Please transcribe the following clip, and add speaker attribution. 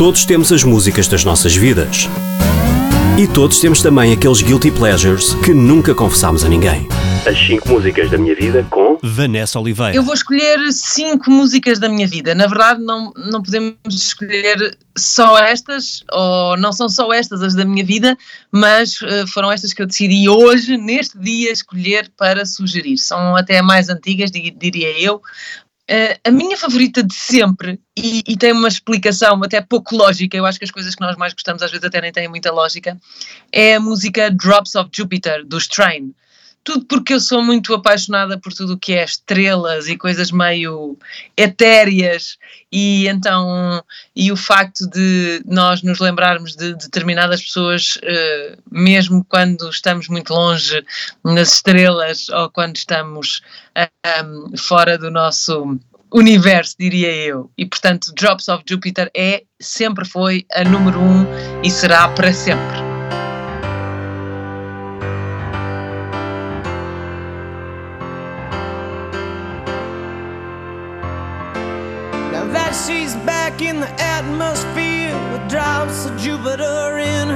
Speaker 1: Todos temos as músicas das nossas vidas. E todos temos também aqueles guilty pleasures que nunca confessámos a ninguém. As 5 músicas da minha vida com Vanessa Oliveira.
Speaker 2: Eu vou escolher cinco músicas da minha vida. Na verdade, não, não podemos escolher só estas, ou não são só estas as da minha vida, mas uh, foram estas que eu decidi hoje, neste dia, escolher para sugerir. São até mais antigas, diria eu, Uh, a minha favorita de sempre, e, e, tem uma explicação até pouco lógica, eu acho que as coisas que nós mais gostamos às vezes até nem têm muita lógica, é a música Drops of Jupiter, dos Train tudo porque eu sou muito apaixonada por tudo o que é estrelas e coisas meio etéreas e então e o facto de nós nos lembrarmos de determinadas pessoas uh, mesmo quando estamos muito longe nas estrelas ou quando estamos um, fora do nosso universo, diria eu. E portanto, Drops of Jupiter é, sempre foi a número um e será para sempre. That she's back in the atmosphere. With drops of Jupiter in